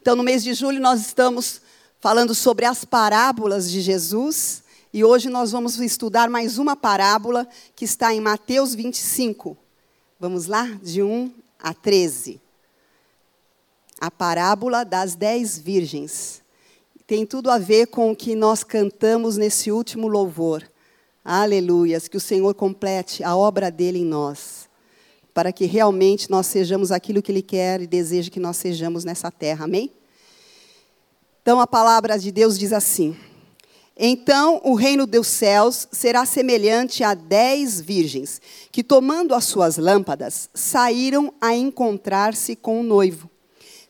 Então, no mês de julho, nós estamos falando sobre as parábolas de Jesus. E hoje nós vamos estudar mais uma parábola que está em Mateus 25. Vamos lá? De 1 a 13. A parábola das dez virgens. Tem tudo a ver com o que nós cantamos nesse último louvor. Aleluias, que o Senhor complete a obra dele em nós, para que realmente nós sejamos aquilo que ele quer e deseja que nós sejamos nessa terra. Amém? Então a palavra de Deus diz assim: Então o reino dos céus será semelhante a dez virgens, que tomando as suas lâmpadas, saíram a encontrar-se com o noivo.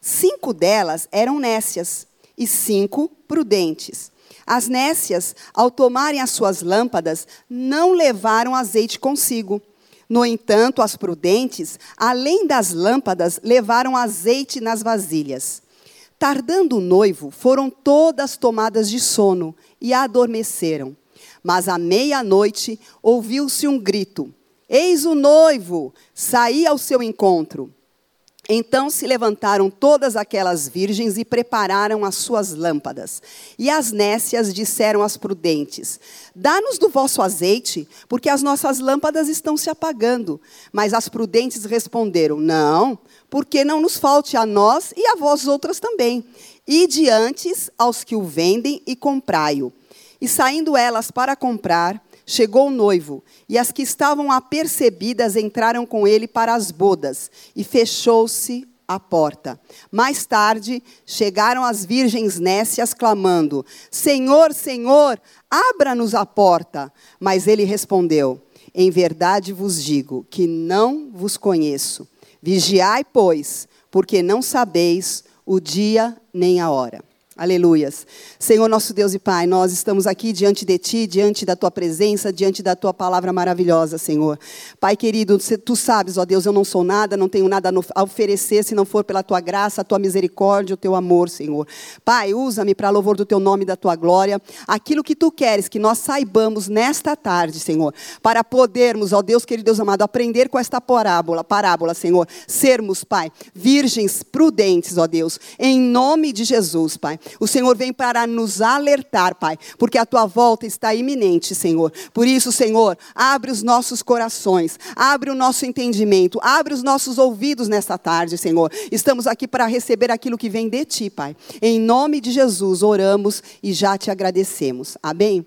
Cinco delas eram nécias e cinco prudentes. As nécias, ao tomarem as suas lâmpadas, não levaram azeite consigo. No entanto, as prudentes, além das lâmpadas, levaram azeite nas vasilhas. Tardando o noivo, foram todas tomadas de sono e adormeceram. Mas à meia-noite ouviu-se um grito: Eis o noivo! Saí ao seu encontro. Então se levantaram todas aquelas virgens e prepararam as suas lâmpadas. E as nécias disseram às prudentes: Dá-nos do vosso azeite, porque as nossas lâmpadas estão se apagando. Mas as prudentes responderam: Não, porque não nos falte a nós e a vós outras também. E diante aos que o vendem e comprai-o. E saindo elas para comprar, Chegou o noivo, e as que estavam apercebidas entraram com ele para as bodas, e fechou-se a porta. Mais tarde, chegaram as virgens nécias, clamando: Senhor, Senhor, abra-nos a porta. Mas ele respondeu: Em verdade vos digo que não vos conheço. Vigiai, pois, porque não sabeis o dia nem a hora. Aleluias. Senhor nosso Deus e Pai, nós estamos aqui diante de Ti, diante da Tua presença, diante da Tua palavra maravilhosa, Senhor. Pai querido, Tu sabes, ó Deus, eu não sou nada, não tenho nada a oferecer se não for pela Tua graça, a Tua misericórdia, o Teu amor, Senhor. Pai, usa-me para louvor do Teu nome e da Tua glória. Aquilo que Tu queres que nós saibamos nesta tarde, Senhor, para podermos, ó Deus querido Deus amado, aprender com esta parábola, parábola, Senhor. Sermos, Pai, virgens prudentes, ó Deus, em nome de Jesus, Pai. O Senhor vem para nos alertar, Pai, porque a tua volta está iminente, Senhor. Por isso, Senhor, abre os nossos corações, abre o nosso entendimento, abre os nossos ouvidos nesta tarde, Senhor. Estamos aqui para receber aquilo que vem de ti, Pai. Em nome de Jesus, oramos e já te agradecemos. Amém?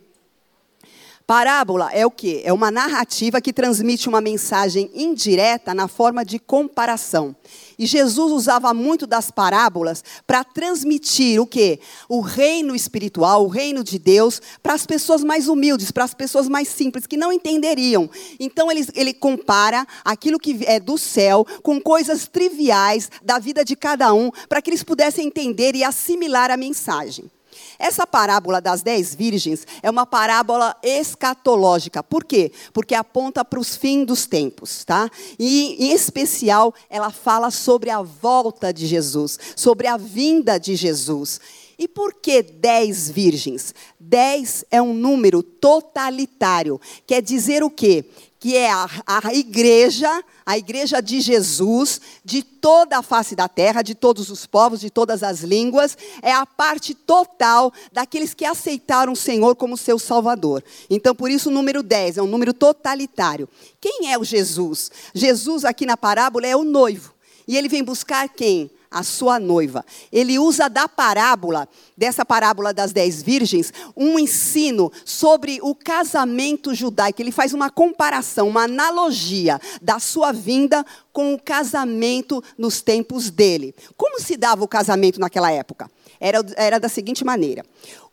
Parábola é o quê? É uma narrativa que transmite uma mensagem indireta na forma de comparação. E Jesus usava muito das parábolas para transmitir o quê? O reino espiritual, o reino de Deus, para as pessoas mais humildes, para as pessoas mais simples, que não entenderiam. Então ele, ele compara aquilo que é do céu com coisas triviais da vida de cada um, para que eles pudessem entender e assimilar a mensagem. Essa parábola das dez virgens é uma parábola escatológica. Por quê? Porque aponta para os fins dos tempos, tá? E, em especial, ela fala sobre a volta de Jesus, sobre a vinda de Jesus. E por que dez virgens? Dez é um número totalitário. Quer dizer o quê? Que é a, a igreja a igreja de Jesus, de toda a face da terra, de todos os povos, de todas as línguas, é a parte total daqueles que aceitaram o Senhor como seu Salvador. Então, por isso, o número 10 é um número totalitário. Quem é o Jesus? Jesus, aqui na parábola, é o noivo. E ele vem buscar quem? A sua noiva. Ele usa da parábola, dessa parábola das dez virgens, um ensino sobre o casamento judaico. Ele faz uma comparação, uma analogia da sua vinda com o casamento nos tempos dele. Como se dava o casamento naquela época? Era, era da seguinte maneira: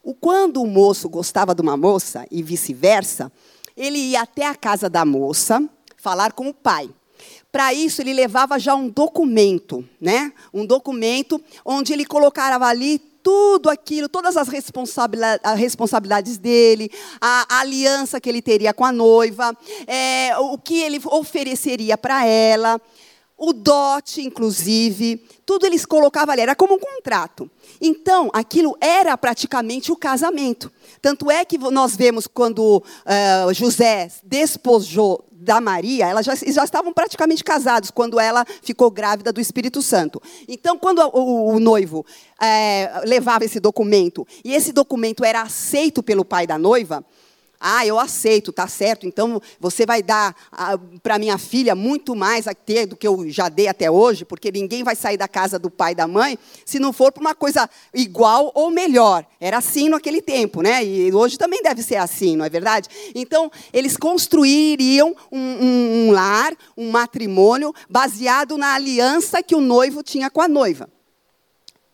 o, quando o moço gostava de uma moça e vice-versa, ele ia até a casa da moça falar com o pai. Para isso, ele levava já um documento, né? Um documento onde ele colocava ali tudo aquilo, todas as responsabilidades dele, a, aliança que ele teria com a noiva, é, o que ele ofereceria para ela. o dote, inclusive, tudo eles colocavam ali, era como um contrato. Então, aquilo era praticamente o casamento. Tanto é que nós vemos quando uh, José despojou da Maria, elas já, já, estavam praticamente casados quando ela ficou grávida do Espírito Santo. Então, quando o, o, o noivo é, levava esse documento e esse documento era aceito pelo pai da noiva, ah, eu aceito, tá certo. Então você vai dar ah, para minha filha muito mais a ter do que eu já dei até hoje, porque ninguém vai sair da casa do pai e da mãe se não for para uma coisa igual ou melhor. Era assim naquele tempo, né? E hoje também deve ser assim, não é verdade? Então eles construiriam um, um, um lar, um matrimônio baseado na aliança que o noivo tinha com a noiva.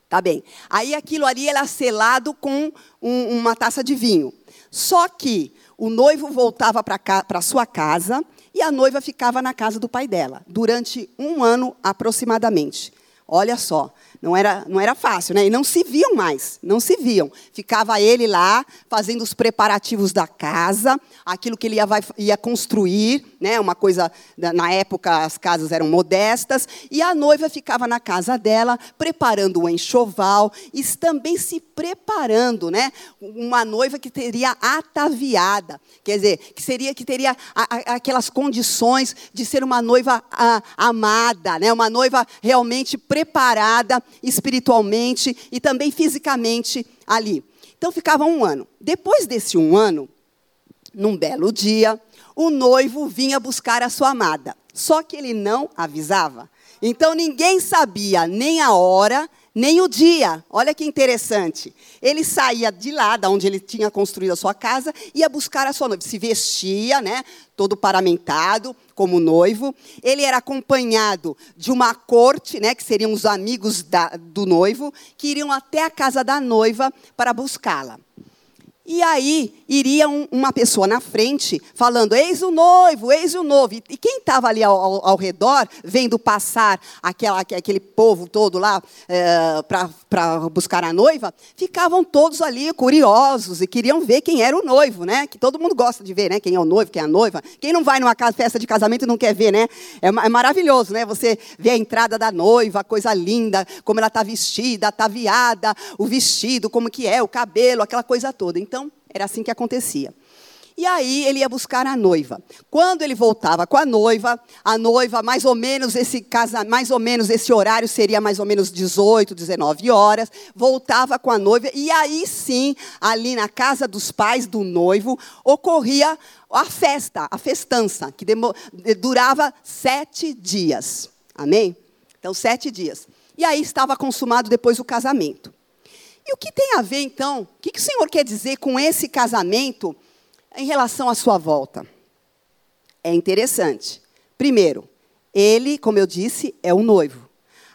Tá bem. Aí aquilo ali era selado com um, uma taça de vinho. Só que o noivo voltava para sua casa e a noiva ficava na casa do pai dela, durante um ano aproximadamente. Olha só, não era, não era fácil, né? E não se viam mais, não se viam. Ficava ele lá fazendo os preparativos da casa, aquilo que ele ia, ia construir, né? Uma coisa, na época as casas eram modestas, e a noiva ficava na casa dela, preparando o enxoval, e também se preparando, né? Uma noiva que teria ataviada, quer dizer, que seria que teria a, a, aquelas condições de ser uma noiva a, amada, né? Uma noiva realmente preparada espiritualmente e também fisicamente ali. Então ficava um ano. Depois desse um ano, num belo dia, o noivo vinha buscar a sua amada. Só que ele não avisava. Então ninguém sabia nem a hora, nem o dia. Olha que interessante. Ele saía de lá, da onde ele tinha construído a sua casa, ia buscar a sua noiva. Se vestia, né, todo paramentado, como noivo. Ele era acompanhado de uma corte, né, que seriam os amigos da, do noivo, que iriam até a casa da noiva para buscá-la. E aí iria um, uma pessoa na frente falando: Eis o noivo, eis o noivo. E, quem estava ali ao, ao, ao, redor, vendo passar aquela, aquele povo todo lá é, para buscar a noiva, ficavam todos ali curiosos e queriam ver quem era o noivo, né? Que todo mundo gosta de ver, né? Quem é o noivo, quem é a noiva. Quem não vai numa festa de casamento e não quer ver, né? É, é maravilhoso, né? Você vê a entrada da noiva, coisa linda, como ela está vestida, ataviada, o vestido, como que é, o cabelo, aquela coisa toda. Então, era assim que acontecia. E aí ele ia buscar a noiva. Quando ele voltava com a noiva, a noiva, mais ou menos esse casa, mais ou menos esse horário seria mais ou menos 18, 19 horas, voltava com a noiva e aí sim, ali na casa dos pais do noivo, ocorria a festa, a festança, que durava sete dias. Amém? Então, sete dias. E aí estava consumado depois o casamento. E o que tem a ver, então, o que, que o Senhor quer dizer com esse casamento em relação à sua volta? É interessante. Primeiro, ele, como eu disse, é o noivo.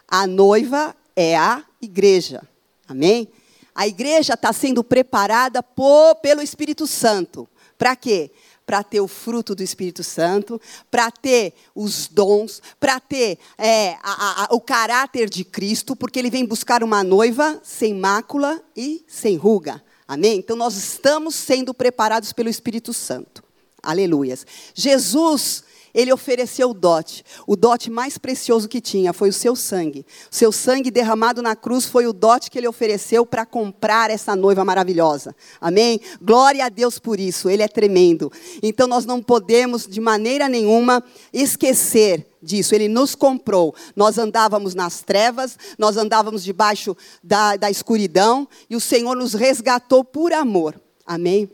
A noiva é a igreja. Amém? A igreja está sendo preparada por, pelo Espírito Santo. Para quê? Para ter o fruto do Espírito Santo, para ter os dons, para ter é, a, a, o caráter de Cristo, porque ele vem buscar uma noiva sem mácula e sem ruga. Amém? Então nós estamos sendo preparados pelo Espírito Santo. Aleluias. Jesus ele ofereceu o dote. O dote mais precioso que tinha foi o seu sangue. O seu sangue derramado na cruz foi o dote que ele ofereceu para comprar essa noiva maravilhosa. Amém? Glória a Deus por isso. Ele é tremendo. Então nós não podemos de maneira nenhuma esquecer disso. Ele nos comprou. Nós andávamos nas trevas, nós andávamos debaixo da, da escuridão e o Senhor nos resgatou por amor. Amém?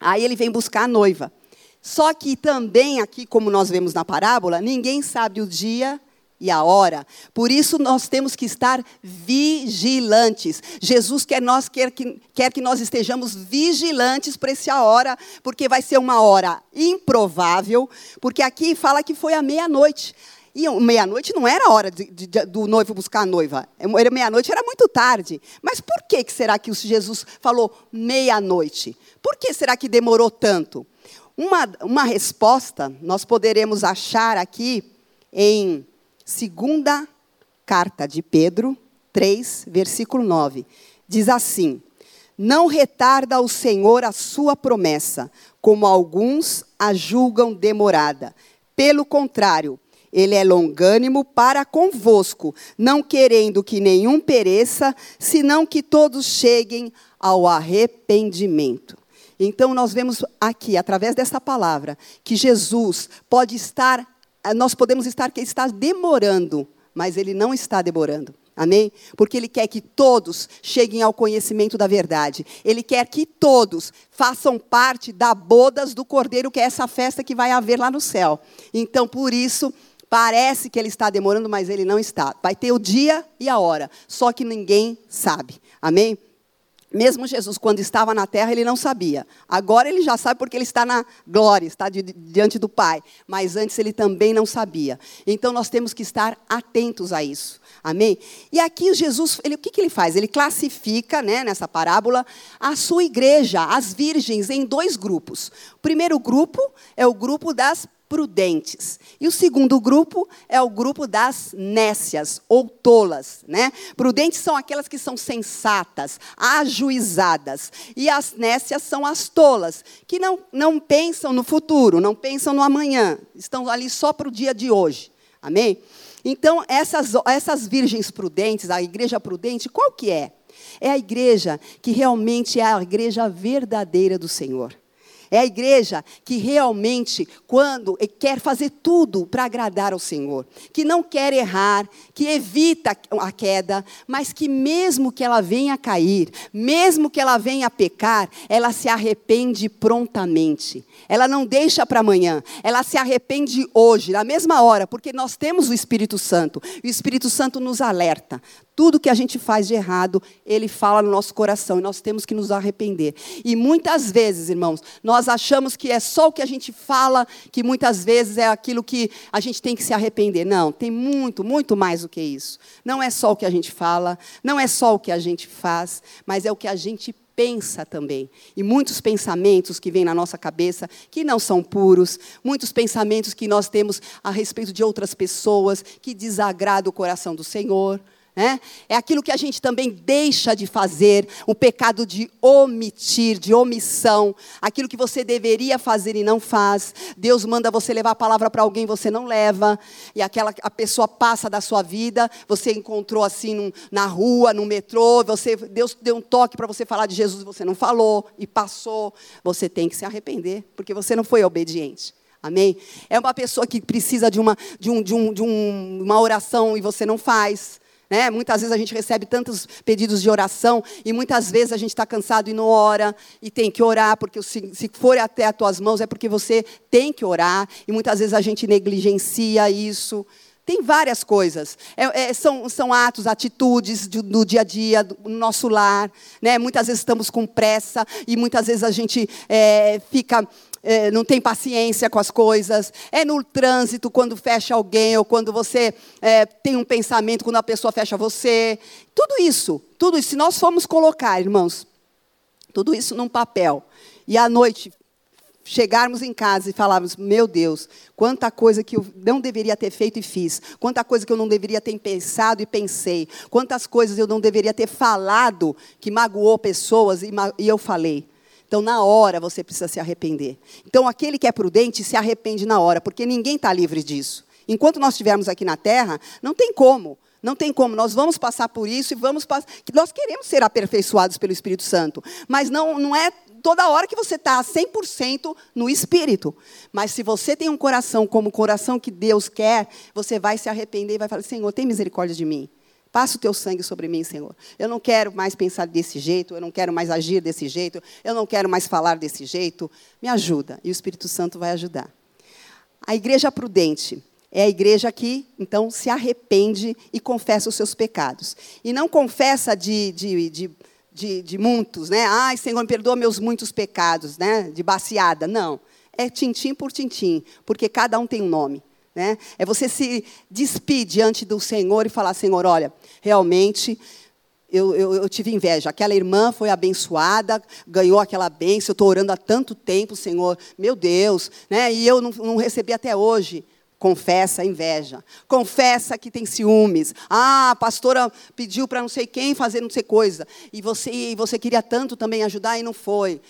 Aí ele vem buscar a noiva. Só que também aqui, como nós vemos na parábola, ninguém sabe o dia e a hora. Por isso nós temos que estar vigilantes. Jesus quer, nós, quer, que, quer que nós estejamos vigilantes para essa hora, porque vai ser uma hora improvável, porque aqui fala que foi à meia-noite. E meia-noite não era a hora de, de, do noivo buscar a noiva. Meia-noite era muito tarde. Mas por que, que será que Jesus falou meia-noite? Por que será que demorou tanto? Uma, uma resposta nós poderemos achar aqui em segunda carta de Pedro 3, versículo 9. Diz assim: Não retarda o Senhor a sua promessa, como alguns a julgam demorada. Pelo contrário, Ele é longânimo para convosco, não querendo que nenhum pereça, senão que todos cheguem ao arrependimento. Então, nós vemos aqui, através dessa palavra, que Jesus pode estar, nós podemos estar que ele está demorando, mas ele não está demorando. Amém? Porque Ele quer que todos cheguem ao conhecimento da verdade. Ele quer que todos façam parte da bodas do Cordeiro, que é essa festa que vai haver lá no céu. Então, por isso, parece que Ele está demorando, mas Ele não está. Vai ter o dia e a hora, só que ninguém sabe. Amém? Mesmo Jesus, quando estava na terra, ele não sabia. Agora ele já sabe porque ele está na glória, está diante do Pai. Mas antes ele também não sabia. Então nós temos que estar atentos a isso. Amém? E aqui Jesus, ele, o que, que ele faz? Ele classifica, né, nessa parábola, a sua igreja, as virgens, em dois grupos. O primeiro grupo é o grupo das prudentes. E o segundo grupo é o grupo das nécias ou tolas, né? Prudentes são aquelas que são sensatas, ajuizadas, e as nécias são as tolas, que não, não pensam no futuro, não pensam no amanhã, estão ali só para o dia de hoje. Amém? Então, essas, essas virgens prudentes, a igreja prudente, qual que é? É a igreja que realmente é a igreja verdadeira do Senhor. É a igreja que realmente, quando quer fazer tudo para agradar ao Senhor, que não quer errar, que evita a queda, mas que mesmo que ela venha a cair, mesmo que ela venha a pecar, ela se arrepende prontamente. Ela não deixa para amanhã, ela se arrepende hoje, na mesma hora, porque nós temos o Espírito Santo. O Espírito Santo nos alerta. Tudo que a gente faz de errado, ele fala no nosso coração e nós temos que nos arrepender. E muitas vezes, irmãos, nós achamos que é só o que a gente fala, que muitas vezes é aquilo que a gente tem que se arrepender. Não, tem muito, muito mais do que isso. Não é só o que a gente fala, não é só o que a gente faz, mas é o que a gente pensa também. E muitos pensamentos que vêm na nossa cabeça que não são puros, muitos pensamentos que nós temos a respeito de outras pessoas que desagradam o coração do Senhor. Né? É aquilo que a gente também deixa de fazer, o pecado de omitir, de omissão, aquilo que você deveria fazer e não faz. Deus manda você levar a palavra para alguém, você não leva, e aquela a pessoa passa da sua vida, você encontrou assim num, na rua, no metrô, você Deus deu um toque para você falar de Jesus, você não falou e passou. Você tem que se arrepender, porque você não foi obediente. Amém? É uma pessoa que precisa de uma, de um, de um, de um, uma oração e você não faz. Né? Muitas vezes a gente recebe tantos pedidos de oração e muitas vezes a gente está cansado e não ora e tem que orar, porque se, se for até as tuas mãos é porque você tem que orar e muitas vezes a gente negligencia isso. Tem várias coisas. É, é, são, são atos, atitudes do, do, dia a dia, do, no nosso lar. Né? Muitas vezes estamos com pressa e muitas vezes a gente é, fica é, não tem paciência com as coisas, é no trânsito quando fecha alguém, ou quando você é, tem um pensamento, quando a pessoa fecha você. Tudo isso, tudo isso, se nós formos colocar, irmãos, tudo isso num papel, e à noite chegarmos em casa e falarmos: Meu Deus, quanta coisa que eu não deveria ter feito e fiz, quanta coisa que eu não deveria ter pensado e pensei, quantas coisas eu não deveria ter falado que magoou pessoas e, e eu falei. Então, na hora, você precisa se arrepender. Então, aquele que é prudente se arrepende na hora, porque ninguém está livre disso. Enquanto nós estivermos aqui na terra, não tem como. Não tem como, nós vamos passar por isso e vamos passar. Nós queremos ser aperfeiçoados pelo Espírito Santo, mas não, não é toda hora que você está 100% no Espírito. Mas se você tem um coração como o coração que Deus quer, você vai se arrepender e vai falar: Senhor, tem misericórdia de mim. Passa o teu sangue sobre mim, Senhor. Eu não quero mais pensar desse jeito, eu não quero mais agir desse jeito, eu não quero mais falar desse jeito. Me ajuda. E o Espírito Santo vai ajudar. A igreja prudente é a igreja que, então, se arrepende e confessa os seus pecados. E não confessa de, de, de, de, de muitos, né? Ai, Senhor, me perdoa meus muitos pecados, né? De baseada. Não. É tintim por tintim, porque cada um tem um nome. Né? É você se despir diante do Senhor e falar: Senhor, olha, realmente eu, eu, eu, tive inveja. Aquela irmã foi abençoada, ganhou aquela bênção. Eu estou orando há tanto tempo, Senhor, meu Deus, né? e eu não, não recebi até hoje. Confessa a inveja. Confessa que tem ciúmes. Ah, a pastora pediu para não sei quem fazer não sei coisa. E você, e você queria tanto também ajudar e não foi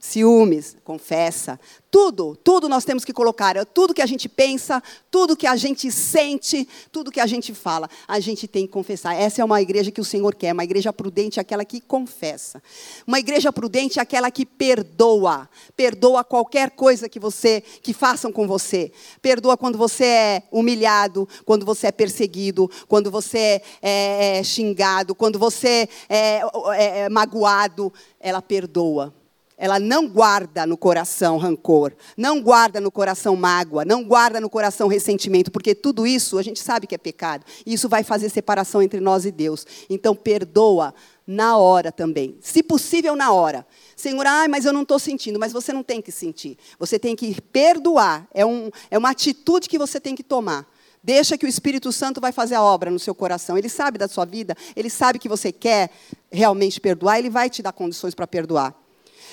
ciúmes, confessa. Tudo, tudo nós temos que colocar. É tudo que a gente pensa, tudo que a gente sente, tudo que a gente fala, a gente tem que confessar. Essa é uma igreja que o Senhor quer. Uma igreja prudente é aquela que confessa. Uma igreja prudente é aquela que perdoa. Perdoa qualquer coisa que você, que façam com você. Perdoa quando você é humilhado, quando você é perseguido, quando você é, é xingado, quando você é, é, é magoado. Ela perdoa ela não guarda no coração rancor, não guarda no coração mágoa, não guarda no coração ressentimento, porque tudo isso a gente sabe que é pecado. E isso vai fazer separação entre nós e Deus. Então perdoa na hora também. Se possível, na hora. Senhor, ah, mas eu não estou sentindo, mas você não tem que sentir. Você tem que perdoar. É, um, é uma atitude que você tem que tomar. Deixa que o Espírito Santo vai fazer a obra no seu coração. Ele sabe da sua vida, ele sabe que você quer realmente perdoar, ele vai te dar condições para perdoar.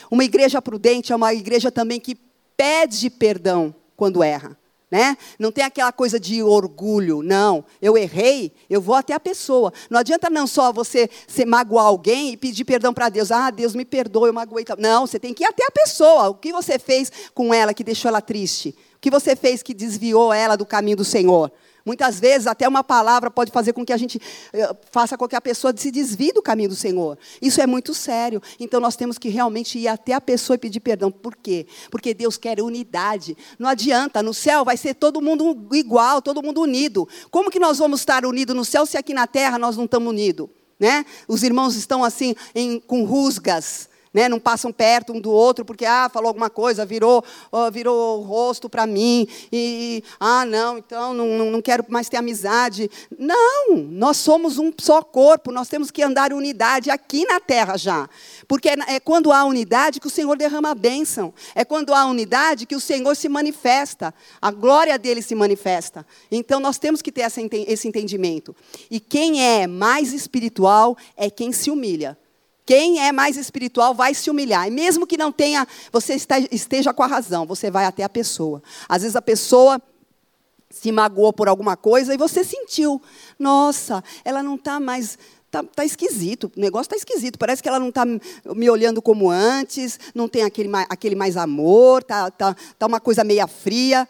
Uma igreja prudente é uma igreja também que pede perdão quando erra. Né? Não tem aquela coisa de orgulho, não. Eu errei, eu vou até a pessoa. Não adianta não só você se magoar alguém e pedir perdão para Deus. Ah, Deus me perdoa, eu magoei. Não, você tem que ir até a pessoa. O que você fez com ela que deixou ela triste? O que você fez que desviou ela do caminho do Senhor? Muitas vezes, até uma palavra pode fazer com que a gente eh, faça com que a pessoa se desvie do caminho do Senhor. Isso é muito sério. Então, nós temos que realmente ir até a pessoa e pedir perdão. Por quê? Porque Deus quer unidade. Não adianta, no céu vai ser todo mundo igual, todo mundo unido. Como que nós vamos estar unidos no céu se aqui na terra nós não estamos unidos? Né? Os irmãos estão assim, em, com rusgas né? Não passam perto um do outro porque ah, falou alguma coisa, virou, virou o rosto para mim e ah, não, então não, não quero mais ter amizade. Não, nós somos um só corpo, nós temos que andar em unidade aqui na terra já. Porque é quando há unidade que o Senhor derrama a bênção. É quando há unidade que o Senhor se manifesta. A glória dele se manifesta. Então nós temos que ter esse entendimento. E quem é mais espiritual é quem se humilha. Quem é mais espiritual vai se humilhar. E mesmo que não tenha, você esteja com a razão, você vai até a pessoa. Às vezes a pessoa se magoou por alguma coisa e você sentiu. Nossa, ela não está mais. Está tá esquisito, o negócio está esquisito. Parece que ela não está me olhando como antes, não tem aquele, aquele mais amor, está tá, tá uma coisa meia fria.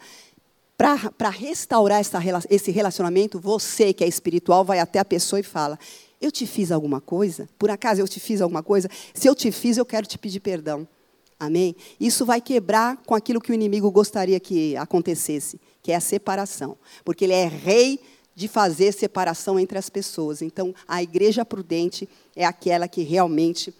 Para restaurar essa, esse relacionamento, você que é espiritual vai até a pessoa e fala: eu te fiz alguma coisa? Por acaso eu te fiz alguma coisa? Se eu te fiz, eu quero te pedir perdão. Amém? Isso vai quebrar com aquilo que o inimigo gostaria que acontecesse, que é a separação. Porque ele é rei de fazer separação entre as pessoas. Então, a igreja prudente é aquela que realmente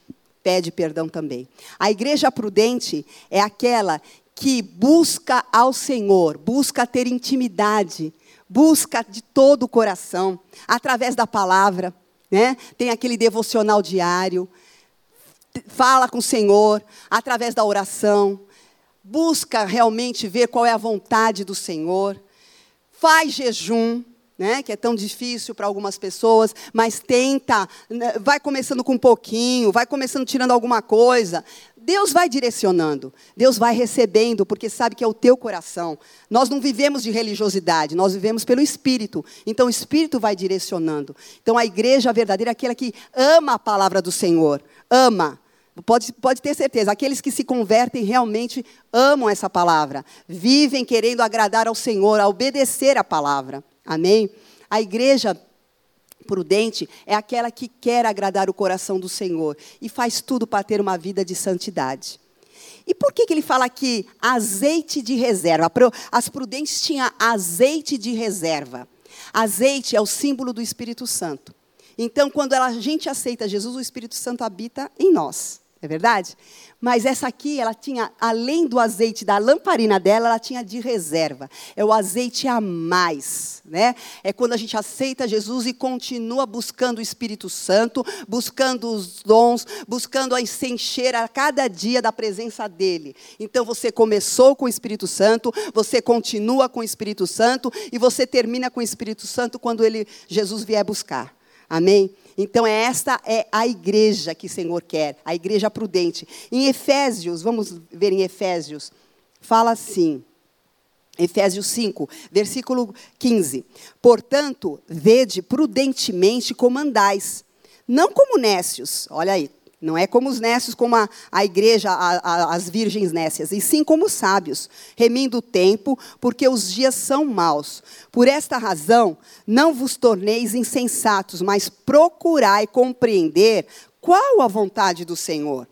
pede perdão também. A igreja prudente é aquela que busca ao Senhor, busca ter intimidade, busca de todo o coração, através da palavra né? Tem aquele devocional diário. Fala com o Senhor através da oração. Busca realmente ver qual é a vontade do Senhor. Faz jejum, né, que é tão difícil para algumas pessoas, mas tenta, né, vai começando com um pouquinho, vai começando tirando alguma coisa, Deus vai direcionando, Deus vai recebendo, porque sabe que é o teu coração. Nós não vivemos de religiosidade, nós vivemos pelo Espírito. Então o Espírito vai direcionando. Então a igreja verdadeira é aquela que ama a palavra do Senhor, ama. Pode, pode ter certeza, aqueles que se convertem realmente amam essa palavra, vivem querendo agradar ao Senhor, a obedecer a palavra. Amém? A igreja prudente é aquela que quer agradar o coração do Senhor e faz tudo para ter uma vida de santidade. E por que, que ele fala aqui azeite de reserva? As prudentes tinham azeite de reserva. Azeite é o símbolo do Espírito Santo. Então, quando a gente aceita Jesus, o Espírito Santo habita em nós. É verdade? Mas essa aqui, ela tinha, além do azeite da lamparina dela, ela tinha de reserva. É o azeite a mais, né? É quando a gente aceita Jesus e continua buscando o Espírito Santo, buscando os dons, buscando a se encher a cada dia da presença dele. Então você começou com o Espírito Santo, você continua com o Espírito Santo e você termina com o Espírito Santo quando ele Jesus vier buscar. Amém? Então, esta é a igreja que o Senhor quer, a igreja prudente. Em Efésios, vamos ver em Efésios, fala assim. Efésios 5, versículo 15. Portanto, vede prudentemente como andais, não como nécios, olha aí, Não é como os nécios, como a, a igreja, a, a, as virgens nécias, e sim como sábios, remindo o tempo, porque os dias são maus. Por esta razão, não vos torneis insensatos, mas procurai compreender qual a vontade do Senhor.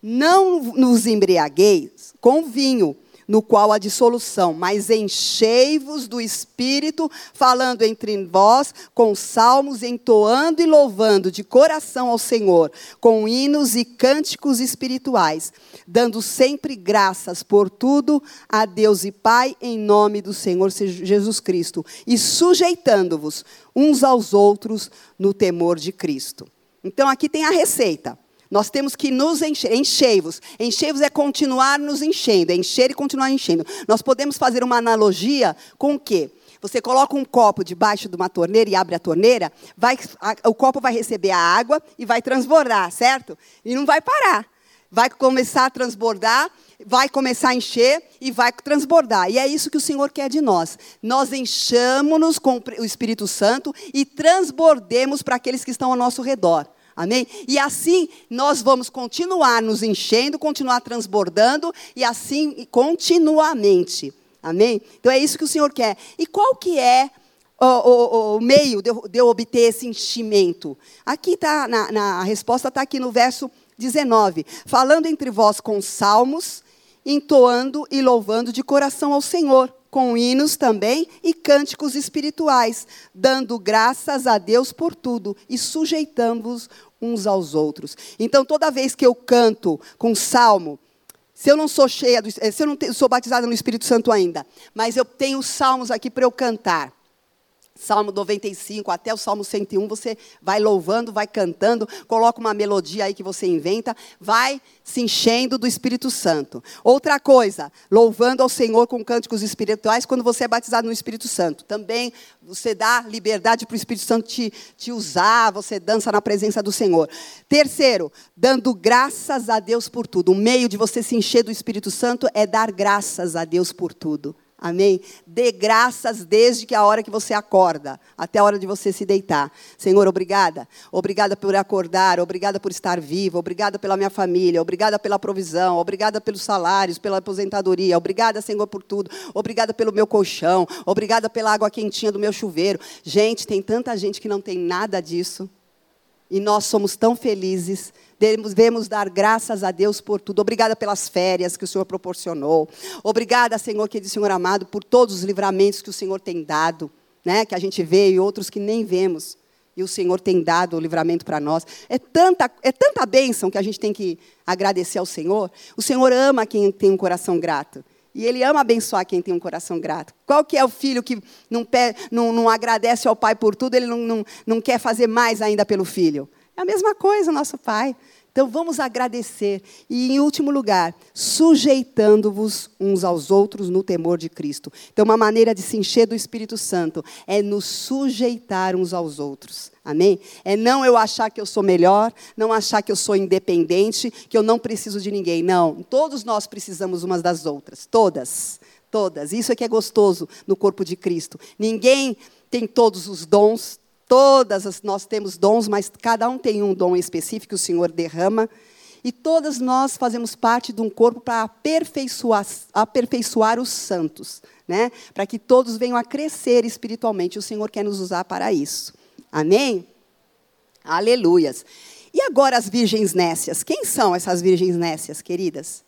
Não nos embriagueis com vinho, no qual há dissolução, mas enchei-vos do Espírito, falando entre vós com salmos, entoando e louvando de coração ao Senhor, com hinos e cânticos espirituais, dando sempre graças por tudo a Deus e Pai, em nome do Senhor Jesus Cristo, e sujeitando-vos uns aos outros no temor de Cristo. Então aqui tem a receita. Nós temos que nos encher, enchei-vos. Enchei-vos é continuar nos enchendo, é encher e continuar enchendo. Nós podemos fazer uma analogia com o quê? Você coloca um copo debaixo de uma torneira e abre a torneira, vai, a, o copo vai receber a água e vai transbordar, certo? E não vai parar. Vai começar a transbordar, vai começar a encher e vai transbordar. E é isso que o Senhor quer de nós. Nós enchamos-nos com o Espírito Santo e transbordemos para aqueles que estão ao nosso redor. Amém? E assim nós vamos continuar nos enchendo, continuar transbordando e assim continuamente. Amém? Então é isso que o Senhor quer. E qual que é o, o, o meio de eu, de eu, obter esse enchimento? Aqui está, na, na, a resposta está aqui no verso 19. Falando entre vós com salmos, entoando e louvando de coração ao Senhor com hinos também e cânticos espirituais, dando graças a Deus por tudo e sujeitando-vos uns aos outros. Então, toda vez que eu canto com salmo, se eu não sou cheia, do, se eu não sou batizada no Espírito Santo ainda, mas eu tenho salmos aqui para eu cantar, Salmo 95 até o Salmo 101, você vai louvando, vai cantando, coloca uma melodia aí que você inventa, vai se enchendo do Espírito Santo. Outra coisa, louvando ao Senhor com cânticos espirituais quando você é batizado no Espírito Santo. Também você dá liberdade para o Espírito Santo te, te usar, você dança na presença do Senhor. Terceiro, dando graças a Deus por tudo. O meio de você se encher do Espírito Santo é dar graças a Deus por tudo. Amém? Dê graças desde que a hora que você acorda, até a hora de você se deitar. Senhor, obrigada. Obrigada por acordar, obrigada por estar vivo, obrigada pela minha família, obrigada pela provisão, obrigada pelos salários, pela aposentadoria, obrigada, Senhor, por tudo. Obrigada pelo meu colchão, obrigada pela água quentinha do meu chuveiro. Gente, tem tanta gente que não tem nada disso. E nós somos tão felizes Devemos dar graças a Deus por tudo. Obrigada pelas férias que o Senhor proporcionou. Obrigada, Senhor, querido Senhor amado, por todos os livramentos que o Senhor tem dado, né? que a gente vê e outros que nem vemos. E o Senhor tem dado o livramento para nós. É tanta, é tanta bênção que a gente tem que agradecer ao Senhor. O Senhor ama quem tem um coração grato. E Ele ama abençoar quem tem um coração grato. Qual que é o filho que não, não, não agradece ao pai por tudo, ele não, não, não quer fazer mais ainda pelo filho? É a mesma coisa, nosso Pai. Então vamos agradecer. E, em último lugar, sujeitando-vos uns aos outros no temor de Cristo. Então, uma maneira de se encher do Espírito Santo é nos sujeitar uns aos outros. Amém? É não eu achar que eu sou melhor, não achar que eu sou independente, que eu não preciso de ninguém. Não. Todos nós precisamos umas das outras. Todas. Todas. Isso é que é gostoso no corpo de Cristo. Ninguém tem todos os dons, Todas as, nós temos dons, mas cada um tem um dom específico que o Senhor derrama. E todas nós fazemos parte de um corpo para aperfeiçoar, aperfeiçoar os santos, né? para que todos venham a crescer espiritualmente. O Senhor quer nos usar para isso. Amém? Aleluias. E agora as virgens nécias. Quem são essas virgens nécias, queridas?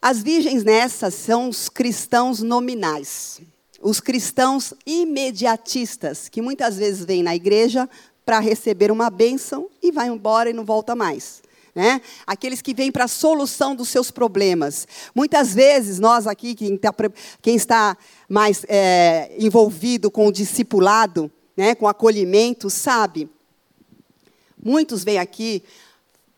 As virgens nécias são os cristãos nominais os cristãos imediatistas, que muitas vezes vêm na igreja para receber uma bênção e vai embora e não volta mais. Né? Aqueles que vêm para a solução dos seus problemas. Muitas vezes, nós aqui, quem, tá, quem está mais é, envolvido com o discipulado, né, com acolhimento, sabe. Muitos vêm aqui,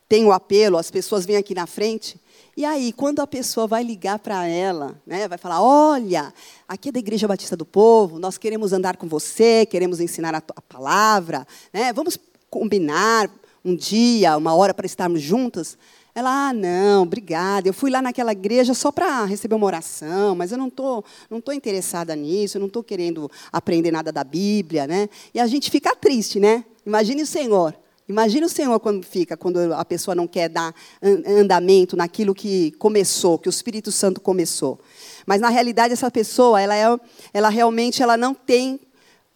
tem o apelo, as pessoas vêm aqui na frente, e aí, quando a pessoa vai ligar para ela, né, vai falar: Olha, aqui é da Igreja Batista do Povo, nós queremos andar com você, queremos ensinar a, a palavra, né, vamos combinar um dia, uma hora para estarmos juntas. Ela, ah, não, obrigada. Eu fui lá naquela igreja só para receber uma oração, mas eu não tô, não tô interessada nisso, não estou querendo aprender nada da Bíblia, né? E a gente fica triste, né? Imagine o Senhor Imagina o Senhor quando fica, quando a pessoa não quer dar andamento naquilo que começou, que o Espírito Santo começou. Mas na realidade essa pessoa, ela, é, ela realmente ela não tem,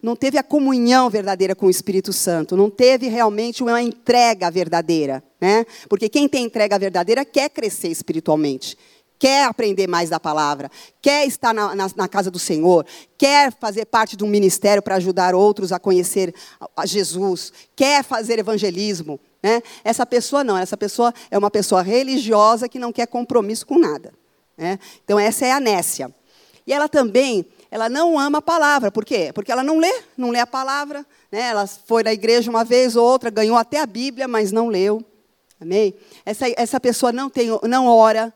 não teve a comunhão verdadeira com o Espírito Santo, não teve realmente uma entrega verdadeira, né? Porque quem tem entrega verdadeira quer crescer espiritualmente quer aprender mais da palavra, quer estar na, na, na, casa do Senhor, quer fazer parte de um ministério para ajudar outros a conhecer a Jesus, quer fazer evangelismo. Né? Essa pessoa não, essa pessoa é uma pessoa religiosa que não quer compromisso com nada. Né? Então, essa é a nécia. E ela também, ela não ama a palavra. Por quê? Porque ela não lê, não lê a palavra. Né? Ela foi na igreja uma vez ou outra, ganhou até a Bíblia, mas não leu. Amém? Essa, essa pessoa não, tem, não ora,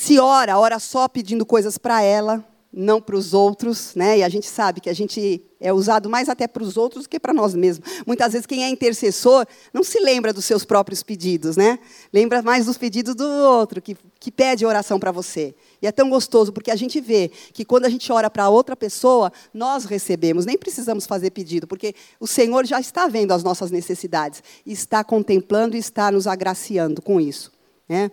se ora, ora só pedindo coisas para ela, não para os outros, né? E a gente sabe que a gente é usado mais até para os outros do que para nós mesmos. Muitas vezes quem é intercessor não se lembra dos seus próprios pedidos, né? Lembra mais dos pedidos do outro, que, que pede oração para você. E é tão gostoso, porque a gente vê que quando a gente ora para outra pessoa, nós recebemos, nem precisamos fazer pedido, porque o Senhor já está vendo as nossas necessidades, está contemplando e está nos agraciando com isso. Né?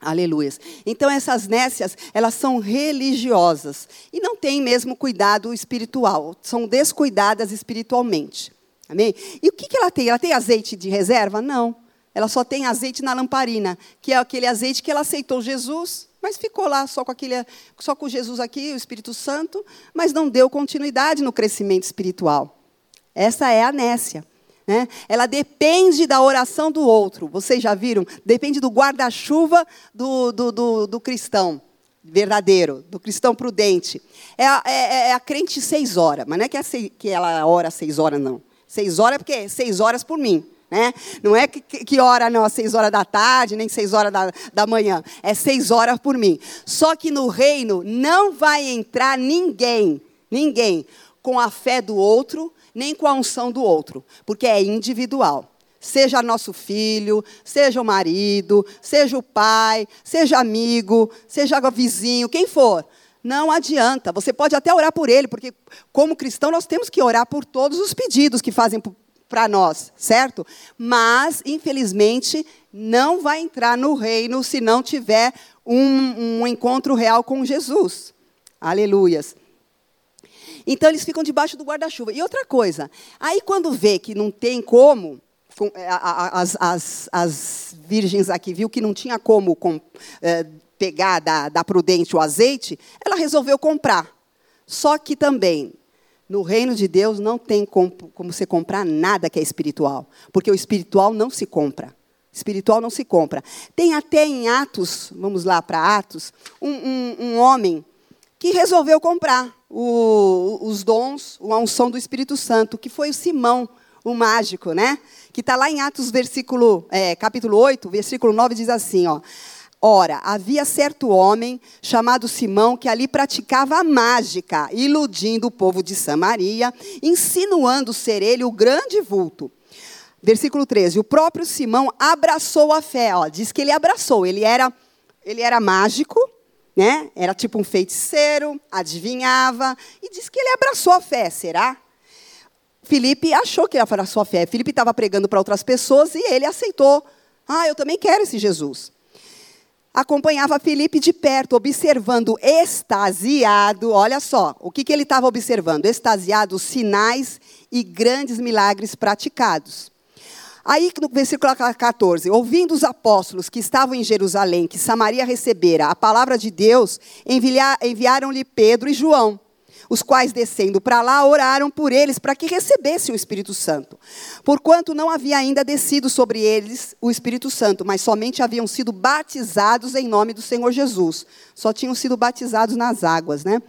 Aleluias. Então essas nécias, elas são religiosas e não têm mesmo cuidado espiritual, são descuidadas espiritualmente. Amém? E o que, que ela tem? Ela tem azeite de reserva? Não. Ela só tem azeite na lamparina, que é aquele azeite que ela aceitou Jesus, mas ficou lá só com aquele, só com Jesus aqui, o Espírito Santo, mas não deu continuidade no crescimento espiritual. Essa é a nécia. Né? Ela depende da oração do outro. Vocês já viram? Depende do guarda-chuva do, do, do, do, cristão verdadeiro, do cristão prudente. É a, é, é a crente seis horas, mas não é que, é que ela ora seis horas, não. Seis horas é porque é seis horas por mim. Né? Não é que, que hora não, às seis horas da tarde, nem seis horas da, da manhã. É seis horas por mim. Só que no reino não vai entrar ninguém, ninguém, com a fé do outro, nem com a unção do outro, porque é individual. Seja nosso filho, seja o marido, seja o pai, seja amigo, seja vizinho, quem for. Não adianta. Você pode até orar por ele, porque como cristão nós temos que orar por todos os pedidos que fazem para nós, certo? Mas, infelizmente, não vai entrar no reino se não tiver um, um encontro real com Jesus. Aleluias. Então eles ficam debaixo do guarda-chuva. E outra coisa, aí quando vê que não tem como, é, as, as, as virgens aqui viu que não tinha como com, é, pegar da, da Prudente o azeite, ela resolveu comprar. Só que também, no reino de Deus não tem como, como você comprar nada que é espiritual, porque o espiritual não se compra. Espiritual não se compra. Tem até em Atos, vamos lá para Atos, um, um, um homem que resolveu comprar o, os dons, a unção do Espírito Santo, que foi o Simão, o mágico, né? Que está lá em Atos, versículo, é, capítulo 8, versículo 9, diz assim, ó. Ora, havia certo homem chamado Simão que ali praticava a mágica, iludindo o povo de Samaria, insinuando ser ele o grande vulto. Versículo 13. O próprio Simão abraçou a fé. Ó, diz que ele abraçou. Ele era, ele era mágico, né? Era tipo um feiticeiro, adivinhava, e diz que ele abraçou a fé, será? Felipe achou que ele abraçou a fé. Felipe estava pregando para outras pessoas e ele aceitou. Ah, eu também quero esse Jesus. Acompanhava Felipe de perto, observando extasiado, olha só, o que, que ele estava observando? Extasiado, sinais e grandes milagres praticados. Aí, no versículo 14, ouvindo os apóstolos que estavam em Jerusalém, que Samaria recebera a palavra de Deus, enviaram-lhe Pedro e João, os quais, descendo para lá, oraram por eles para que recebessem o Espírito Santo. Porquanto não havia ainda descido sobre eles o Espírito Santo, mas somente haviam sido batizados em nome do Senhor Jesus. Só tinham sido batizados nas águas, né?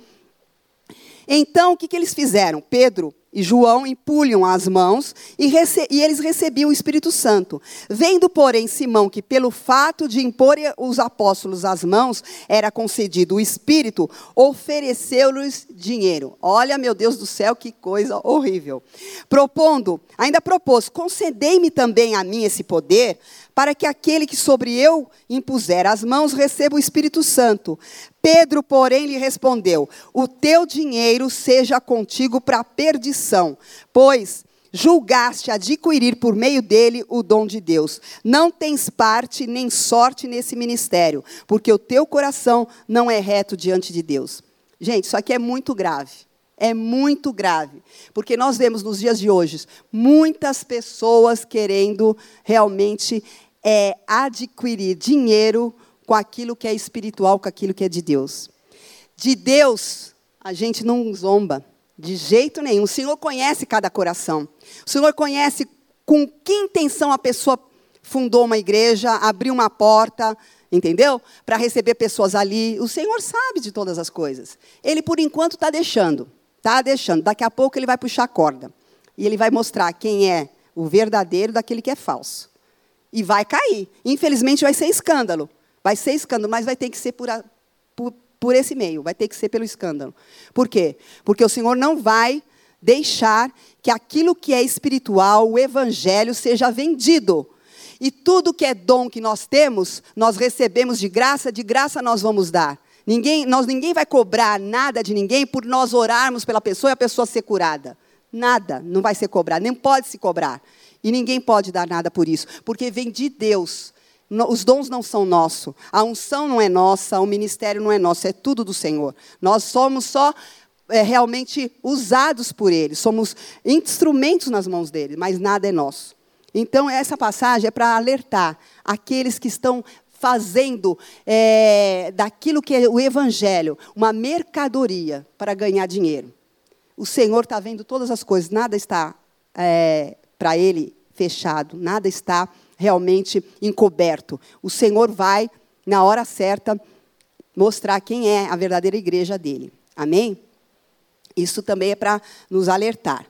Então, o que, que eles fizeram? Pedro e João impulham as mãos e, e, eles recebiam o Espírito Santo. Vendo, porém, Simão que pelo fato de impor os apóstolos as mãos era concedido o Espírito, ofereceu-lhes dinheiro. Olha, meu Deus do céu, que coisa horrível. Propondo, ainda propôs: concedei-me também a mim esse poder, para que aquele que sobre eu impuser as mãos receba o Espírito Santo. Pedro, porém, lhe respondeu: O teu dinheiro seja contigo para a perdição, pois julgaste adquirir por meio dele o dom de Deus. Não tens parte nem sorte nesse ministério, porque o teu coração não é reto diante de Deus. Gente, isso aqui é muito grave. É muito grave, porque nós vemos nos dias de hoje muitas pessoas querendo realmente é, adquirir dinheiro com aquilo que é espiritual, com aquilo que é de Deus. De Deus, a gente não zomba, de jeito nenhum. O Senhor conhece cada coração. O Senhor conhece com que intenção a pessoa fundou uma igreja, abriu uma porta, entendeu? Para receber pessoas ali. O Senhor sabe de todas as coisas. Ele, por enquanto, está deixando. Está deixando. Daqui a pouco ele vai puxar a corda. E ele vai mostrar quem é o verdadeiro daquele que é falso. E vai cair. Infelizmente, vai ser escândalo. Vai ser escândalo, mas vai ter que ser por, a, por, por esse meio, vai ter que ser pelo escândalo. Por quê? Porque o Senhor não vai deixar que aquilo que é espiritual, o evangelho, seja vendido. E tudo que é dom que nós temos, nós recebemos de graça, de graça nós vamos dar. Ninguém, nós, ninguém vai cobrar nada de ninguém por nós orarmos pela pessoa e a pessoa ser curada. Nada, não vai ser cobrado, nem pode se cobrar. E ninguém pode dar nada por isso, porque vem de Deus os dons não são nossos, a unção não é nossa, o ministério não é nosso, é tudo do Senhor. Nós somos só é, realmente usados por Ele, somos instrumentos nas mãos dele, mas nada é nosso. Então, essa passagem é para alertar aqueles que estão fazendo é, daquilo que é o Evangelho uma mercadoria para ganhar dinheiro. O Senhor está vendo todas as coisas, nada está é, para Ele fechado, nada está realmente encoberto. O Senhor vai, na hora certa, mostrar quem é a verdadeira igreja dele. Amém? Isso também é para nos alertar.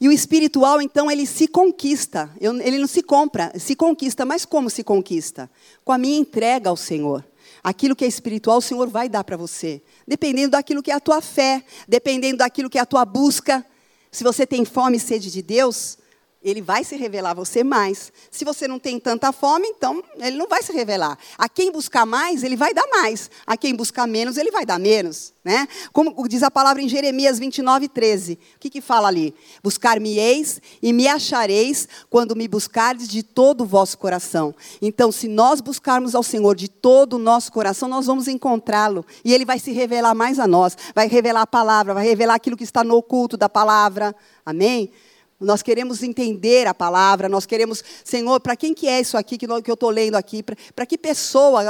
E o espiritual, então, ele se conquista. Ele não se compra, se conquista. Mas como se conquista? Com a minha entrega ao Senhor. Aquilo que é espiritual, o Senhor vai dar para você. Dependendo daquilo que é a tua fé, dependendo daquilo que é a tua busca. Se você tem fome e sede de Deus, ele vai se revelar a você mais. Se você não tem tanta fome, então ele não vai se revelar. A quem buscar mais, ele vai dar mais. A quem buscar menos, ele vai dar menos. Né? Como diz a palavra em Jeremias 29, 13. O que, que fala ali? Buscar-me-eis e me achareis quando me buscardes de todo o vosso coração. Então, se nós buscarmos ao Senhor de todo o nosso coração, nós vamos encontrá-lo. E ele vai se revelar mais a nós. Vai revelar a palavra, vai revelar aquilo que está no oculto da palavra. Amém? Nós queremos entender a palavra, nós queremos, Senhor, para quem que é isso aqui que, eu estou lendo aqui? Para que pessoa?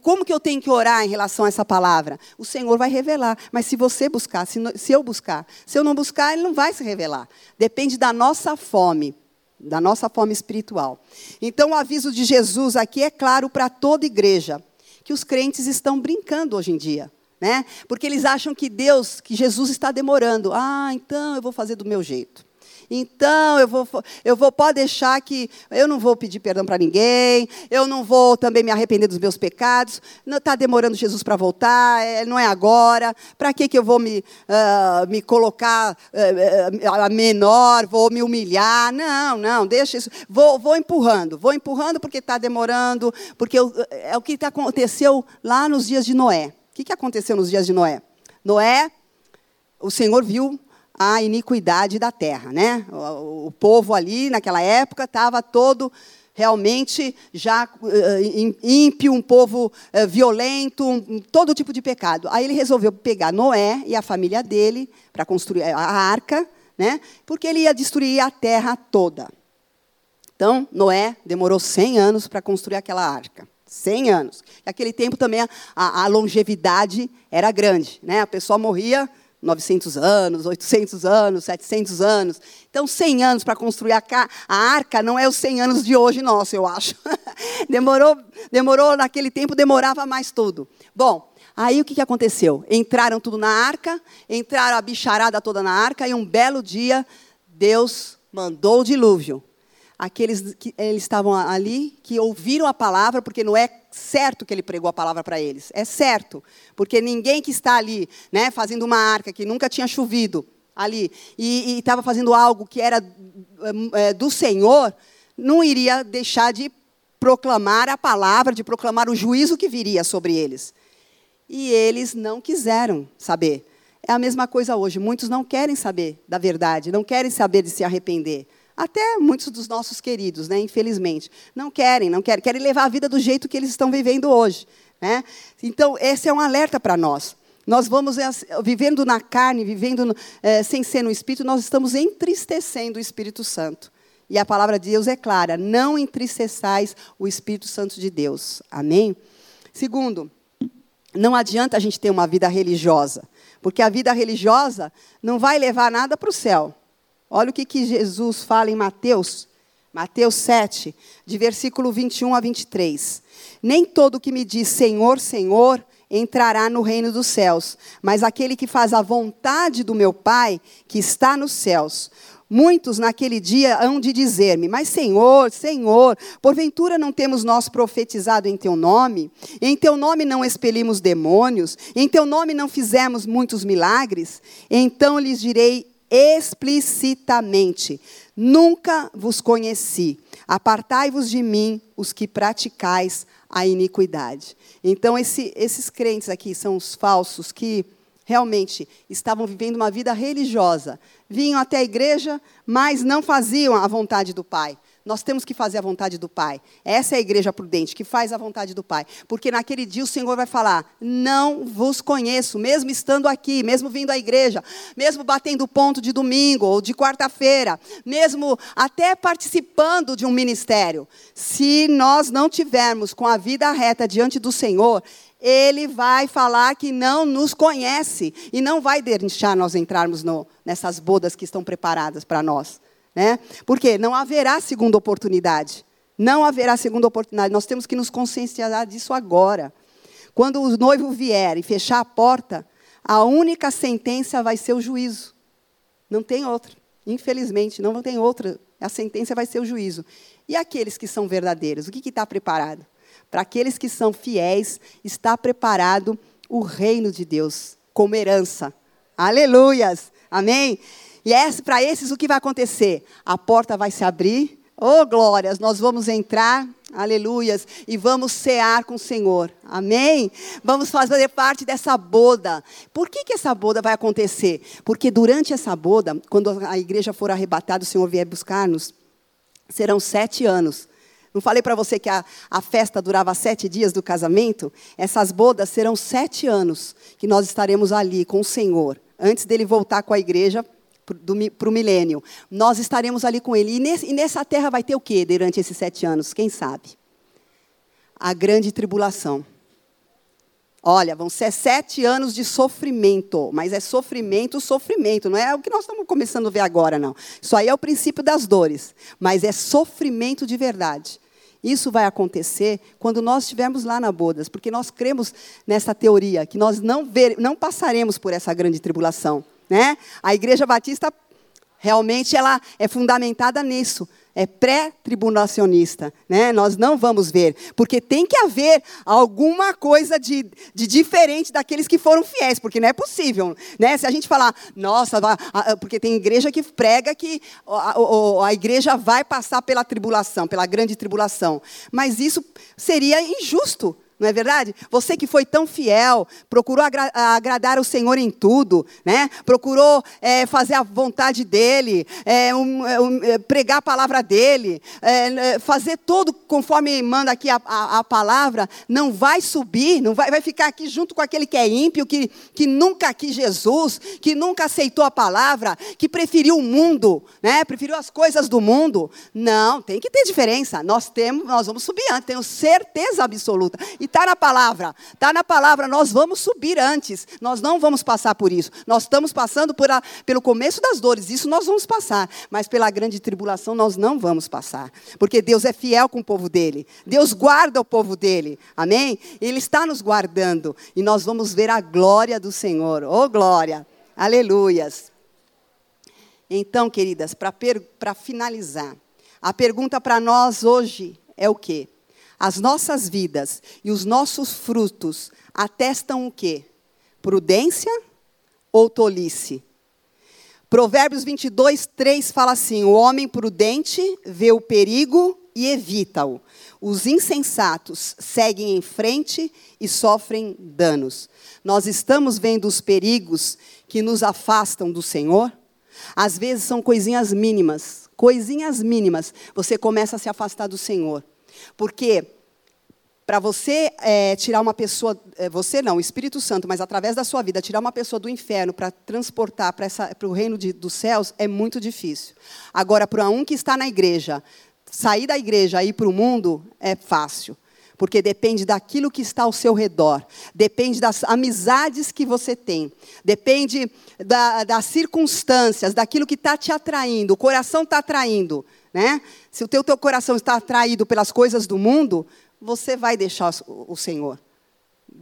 Como que eu tenho que orar em relação a essa palavra? O Senhor vai revelar. Mas se você buscar, se, se eu buscar, se eu não buscar, Ele não vai se revelar. Depende da nossa fome, da nossa fome espiritual. Então, o aviso de Jesus aqui é claro para toda igreja, que os crentes estão brincando hoje em dia. Né? Porque eles acham que Deus, que Jesus está demorando. Ah, então eu vou fazer do meu jeito. Então, eu vou, eu vou, pode deixar que eu não vou pedir perdão para ninguém, eu não vou também me arrepender dos meus pecados, não está demorando Jesus para voltar, é, não é agora, para que, que eu vou me, uh, me colocar uh, menor, vou me humilhar? Não, não, deixa isso. Vou, vou empurrando, vou empurrando porque está demorando, porque eu, é o que aconteceu lá nos dias de Noé. O que, que aconteceu nos dias de Noé? Noé, o Senhor viu a iniquidade da terra. Né? O, o povo ali, naquela época, estava todo realmente já uh, ímpio, um povo uh, violento, um, todo tipo de pecado. Aí ele resolveu pegar Noé e a família dele para construir a arca, né? porque ele ia destruir a terra toda. Então, Noé demorou 100 anos para construir aquela arca. 100 anos. Naquele tempo também a, a longevidade era grande. Né? A pessoa morria 900 anos, 800 anos, 700 anos. Então, 100 anos para construir a, a, arca não é os 100 anos de hoje nosso, eu acho. demorou, demorou, naquele tempo demorava mais tudo. Bom, aí o que, que aconteceu? Entraram tudo na arca, entraram a bicharada toda na arca, e um belo dia, Deus mandou o dilúvio aqueles que eles estavam ali, que ouviram a palavra, porque não é certo que ele pregou a palavra para eles. É certo, porque ninguém que está ali, né, fazendo uma arca que nunca tinha chovido ali e estava fazendo algo que era é, do Senhor, não iria deixar de proclamar a palavra, de proclamar o juízo que viria sobre eles. E eles não quiseram saber. É a mesma coisa hoje. Muitos não querem saber da verdade, não querem saber de se arrepender. Até muitos dos nossos queridos, né, infelizmente. Não querem, não querem. Querem levar a vida do jeito que eles estão vivendo hoje. Né? Então, esse é um alerta para nós. Nós vamos é, vivendo na carne, vivendo é, sem ser no Espírito, nós estamos entristecendo o Espírito Santo. E a palavra de Deus é clara: não entristeçais o Espírito Santo de Deus. Amém? Segundo, não adianta a gente ter uma vida religiosa, porque a vida religiosa não vai levar nada para o céu. Olha o que, que Jesus fala em Mateus, Mateus 7, de versículo 21 a 23. Nem todo que me diz Senhor, Senhor, entrará no reino dos céus, mas aquele que faz a vontade do meu Pai, que está nos céus. Muitos naquele dia hão de dizer-me: Mas Senhor, Senhor, porventura não temos nós profetizado em teu nome? Em teu nome não expelimos demônios? Em teu nome não fizemos muitos milagres? Então lhes direi explicitamente: Nunca vos conheci. Apartai-vos de mim, os que praticais a iniquidade. Então, esse, esses crentes aqui são os falsos que realmente estavam vivendo uma vida religiosa. Vinham até a igreja, mas não faziam a vontade do Pai. Nós temos que fazer a vontade do Pai. Essa é a igreja prudente, que faz a vontade do Pai. Porque naquele dia o Senhor vai falar: Não vos conheço, mesmo estando aqui, mesmo vindo à igreja, mesmo batendo ponto de domingo ou de quarta-feira, mesmo até participando de um ministério. Se nós não tivermos com a vida reta diante do Senhor, ele vai falar que não nos conhece e não vai deixar nós entrarmos no, nessas bodas que estão preparadas para nós. Né? Porque não haverá segunda oportunidade. Não haverá segunda oportunidade. Nós temos que nos conscienciar disso agora. Quando o noivo vier e fechar a porta, a única sentença vai ser o juízo. Não tem outra. Infelizmente, não tem outra. A sentença vai ser o juízo. E aqueles que são verdadeiros? O que está preparado? Para aqueles que são fiéis, está preparado o reino de Deus como herança. Aleluias! Amém? E é para esses o que vai acontecer? A porta vai se abrir. Oh, glórias, nós vamos entrar, aleluias, e vamos cear com o Senhor, amém? Vamos fazer parte dessa boda. Por que, que essa boda vai acontecer? Porque durante essa boda, quando a igreja for arrebatada, o Senhor vier buscar-nos, serão sete anos. Não falei para você que a, a festa durava sete dias do casamento? Essas bodas serão sete anos que nós estaremos ali com o Senhor, antes dele voltar com a igreja para o milênio. Nós estaremos ali com ele. E, nesse, e nessa terra vai ter o que durante esses sete anos? Quem sabe? A grande tribulação. Olha, vão ser sete anos de sofrimento, mas é sofrimento, sofrimento, não é o que nós estamos começando a ver agora, não. Isso aí é o princípio das dores, mas é sofrimento de verdade. Isso vai acontecer quando nós estivermos lá na bodas, porque nós cremos nessa teoria, que nós não, ver, não passaremos por essa grande tribulação. Né? A Igreja Batista realmente ela é fundamentada nisso é pré-tribulacionista. Né? Nós não vamos ver, porque tem que haver alguma coisa de, de diferente daqueles que foram fiéis, porque não é possível. Né? Se a gente falar, nossa, porque tem igreja que prega que a, a, a igreja vai passar pela tribulação, pela grande tribulação. Mas isso seria injusto não é verdade? Você que foi tão fiel, procurou agra agradar o Senhor em tudo, né? procurou é, fazer a vontade dEle, é, um, é, um, é, pregar a palavra dEle, é, fazer tudo conforme manda aqui a, a, a, palavra, não vai subir, não vai, vai ficar aqui junto com aquele que é ímpio, que, que nunca quis Jesus, que nunca aceitou a palavra, que preferiu o mundo, né? preferiu as coisas do mundo. Não, tem que ter diferença. Nós temos, nós vamos subir antes, tenho certeza absoluta. E está na palavra. Está na palavra, nós vamos subir antes. Nós não vamos passar por isso. Nós estamos passando a, pelo começo das dores, isso nós vamos passar. Mas pela grande tribulação nós não vamos passar. Porque Deus é fiel com o povo dele. Deus guarda o povo dele. Amém? Ele está nos guardando. E nós vamos ver a glória do Senhor. Oh, glória! Aleluias! Então, queridas, para finalizar, a pergunta para nós hoje é o quê? As nossas vidas e os nossos frutos atestam o quê? Prudência ou tolice? Provérbios 22, 3 fala assim: O homem prudente vê o perigo e evita-o. Os insensatos seguem em frente e sofrem danos. Nós estamos vendo os perigos que nos afastam do Senhor? Às vezes são coisinhas mínimas, coisinhas mínimas, você começa a se afastar do Senhor. Porque para você é, tirar uma pessoa, é, você não, o Espírito Santo, mas através da sua vida, tirar uma pessoa do inferno para transportar para o reino de, dos céus é muito difícil. Agora, para um que está na igreja, sair da igreja e ir para o mundo é fácil. Porque depende daquilo que está ao seu redor, depende das amizades que você tem, depende da, das circunstâncias, daquilo que está te atraindo, o coração está atraindo. Né? Se o teu, teu coração está atraído pelas coisas do mundo, você vai deixar o Senhor.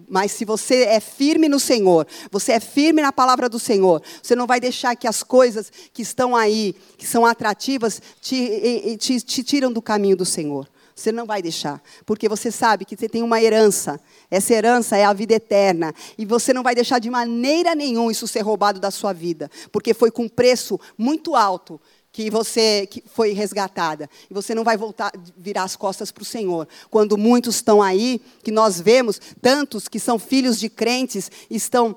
Mas se você é firme no Senhor, você é firme na palavra do Senhor, você não vai deixar que as coisas que estão aí, que são atrativas, te, te, te tiram do caminho do Senhor. Você não vai deixar, porque você sabe que você tem uma herança. Essa herança é a vida eterna. E você não vai deixar de maneira nenhuma isso ser roubado da sua vida, porque foi com preço muito alto que você que foi resgatada. E você não vai voltar, virar as costas para o Senhor. Quando muitos estão aí, que nós vemos, tantos que são filhos de crentes, estão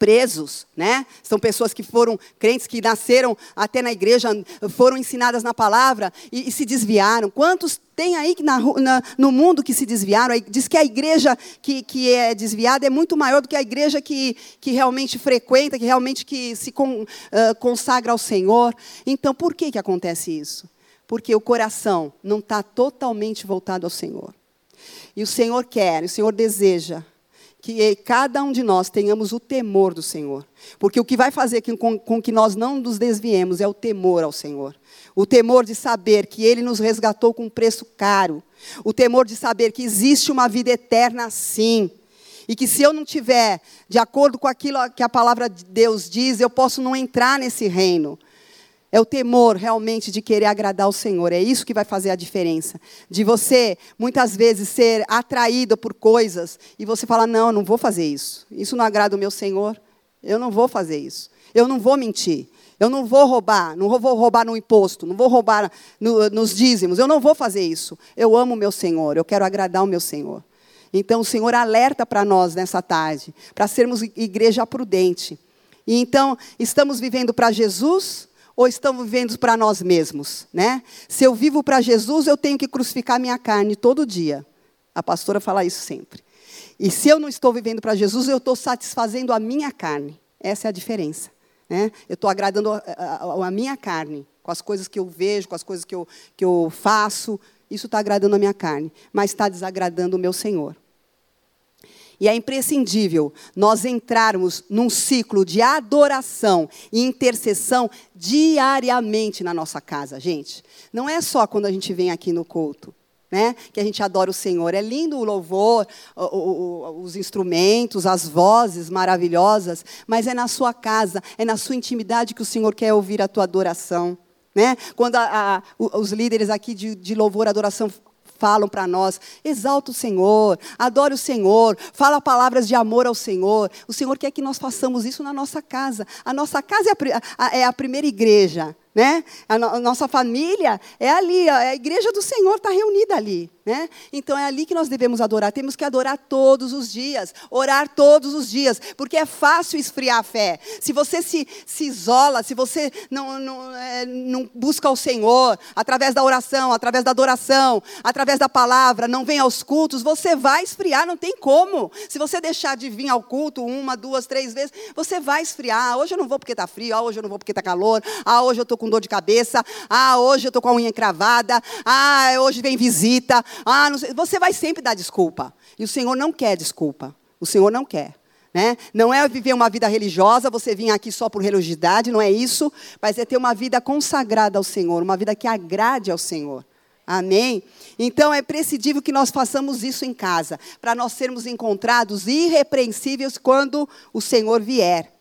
presos, né? São pessoas que foram crentes que nasceram até na igreja, foram ensinadas na palavra e, e se desviaram. Quantos tem aí na, na, no mundo que se desviaram? Diz que a igreja que, que é desviada é muito maior do que a igreja que, que realmente frequenta, que realmente que se con, uh, consagra ao Senhor. Então, por que que acontece isso? Porque o coração não está totalmente voltado ao Senhor. E o Senhor quer, o Senhor deseja que cada um de nós tenhamos o temor do Senhor. Porque o que vai fazer com, que nós não nos desviemos é o temor ao Senhor. O temor de saber que Ele nos resgatou com um preço caro. O temor de saber que existe uma vida eterna sim. E que se eu não tiver de acordo com aquilo que a palavra de Deus diz, eu posso não entrar nesse reino. É o temor realmente de querer agradar o Senhor. É isso que vai fazer a diferença. De você, muitas vezes, ser atraído por coisas e você falar: não, não vou fazer isso. Isso não agrada o meu Senhor. Eu não vou fazer isso. Eu não vou mentir. Eu não vou roubar. Não vou roubar no imposto. Não vou roubar no, nos dízimos. Eu não vou fazer isso. Eu amo o meu Senhor. Eu quero agradar o meu Senhor. Então, o Senhor alerta para nós nessa tarde, para sermos igreja prudente. E então, estamos vivendo para Jesus ou estamos vivendo para nós mesmos, né? Se eu vivo para Jesus, eu tenho que crucificar minha carne todo dia. A pastora fala isso sempre. E se eu não estou vivendo para Jesus, eu estou satisfazendo a minha carne. Essa é a diferença. Né? Eu estou agradando a, a, a, minha carne, com as coisas que eu vejo, com as coisas que eu, que eu faço. Isso está agradando a minha carne, mas está desagradando o meu Senhor. E é imprescindível nós entrarmos num ciclo de adoração e intercessão diariamente na nossa casa, gente. Não é só quando a gente vem aqui no culto. Né? Que a gente adora o Senhor. É lindo o louvor, o, o, os instrumentos, as vozes maravilhosas, mas é na sua casa, é na sua intimidade que o Senhor quer ouvir a tua adoração. Né? Quando a, a, os líderes aqui de, de louvor e adoração falam para nós. Exalta o Senhor, adore o Senhor, fala palavras de amor ao Senhor. O Senhor quer que nós façamos isso na nossa casa. A nossa casa é a, é a primeira igreja. Né? A, no, a, nossa família é ali, a igreja do Senhor está reunida ali. Né? Então é ali que nós devemos adorar. Temos que adorar todos os dias, orar todos os dias, porque é fácil esfriar a fé. Se você se, se isola, se você não, não, é, não busca o Senhor através da oração, através da adoração, através da palavra, não vem aos cultos, você vai esfriar, não tem como. Se você deixar de vir ao culto uma, duas, três vezes, você vai esfriar. Ah, hoje eu não vou porque está frio, ah, hoje eu não vou porque está calor, ah, hoje eu estou com dor de cabeça, ah, hoje eu estou com a unha encravada, ah, hoje vem visita. Ah, você vai sempre dar desculpa. E o Senhor não quer desculpa. O Senhor não quer. Né? Não é viver uma vida religiosa, você vir aqui só por religiosidade, não é isso, mas é ter uma vida consagrada ao Senhor, uma vida que agrade ao Senhor. Amém? Então é prescindível que nós façamos isso em casa, para nós sermos encontrados irrepreensíveis quando o Senhor vier.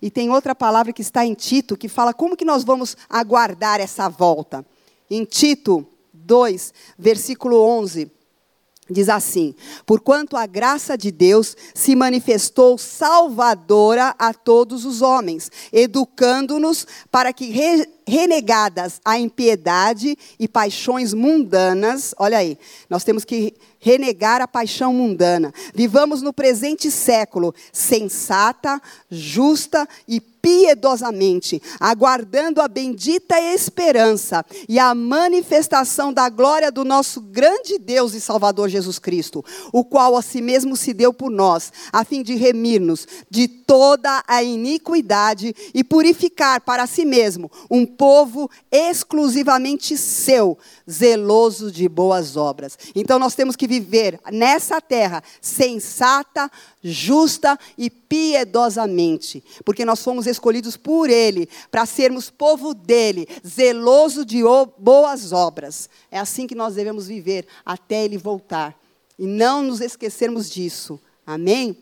E tem outra palavra que está em Tito, que fala como que nós vamos aguardar essa volta. Em Tito 2, versículo 11. Diz assim: Porquanto a graça de Deus se manifestou salvadora a todos os homens, educando-nos para que re renegadas a impiedade e paixões mundanas. Olha aí, nós temos que renegar a paixão mundana. Vivamos no presente século sensata, justa e piedosamente, aguardando a bendita esperança e a manifestação da glória do nosso grande Deus e Salvador Jesus Cristo, o qual a si mesmo se deu por nós, a fim de remir-nos de toda a iniquidade e purificar para si mesmo um povo exclusivamente seu, zeloso de boas obras. Então nós temos que viver nessa terra sensata, justa e piedosamente, porque nós fomos escolhidos por Ele para sermos povo dele, zeloso de boas obras. É assim que nós devemos viver até Ele voltar e não nos esquecermos disso. Amém?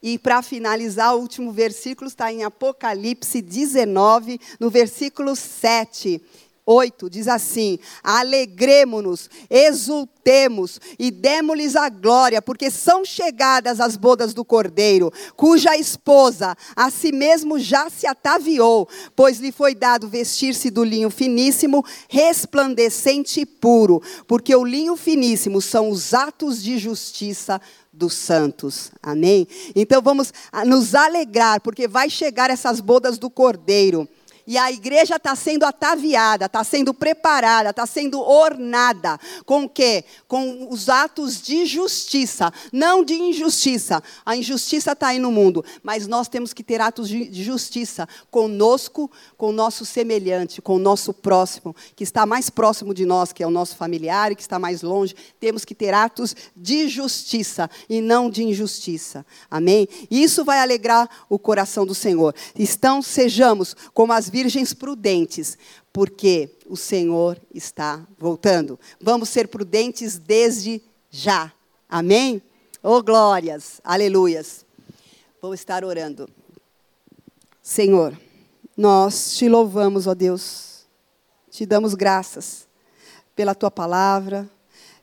E para finalizar, o último versículo está em Apocalipse 19, no versículo 7. 8 diz assim: Alegremo-nos, exultemos e demos-lhes a glória, porque são chegadas as bodas do Cordeiro, cuja esposa a si mesmo já se ataviou, pois lhe foi dado vestir-se do linho finíssimo, resplandecente e puro, porque o linho finíssimo são os atos de justiça dos santos. Amém? Então vamos nos alegrar, porque vai chegar essas bodas do Cordeiro. E a igreja está sendo ataviada, está sendo preparada, está sendo ornada. Com o quê? Com os atos de justiça, não de injustiça. A injustiça está aí no mundo, mas nós temos que ter atos de justiça conosco, com o nosso semelhante, com o nosso próximo, que está mais próximo de nós, que é o nosso familiar, e que está mais longe. Temos que ter atos de justiça e não de injustiça. Amém? Isso vai alegrar o coração do Senhor. Então, sejamos como as virgens prudentes, porque o Senhor está voltando. Vamos ser prudentes desde já. Amém? Oh, glórias, aleluias. Vou estar orando. Senhor, nós te louvamos, ó Deus, te damos graças pela tua palavra,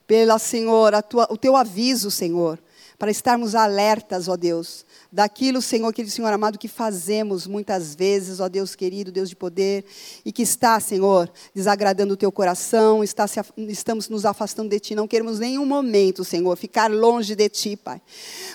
pela, Senhor, tua, o teu aviso, Senhor, para estarmos alertas, ó Deus, daquilo, Senhor, querido Senhor amado, que fazemos muitas vezes, ó Deus querido, Deus de poder, e que está, Senhor, desagradando o teu coração, está se, estamos nos afastando de Ti, não queremos nenhum momento, Senhor, ficar longe de Ti, Pai.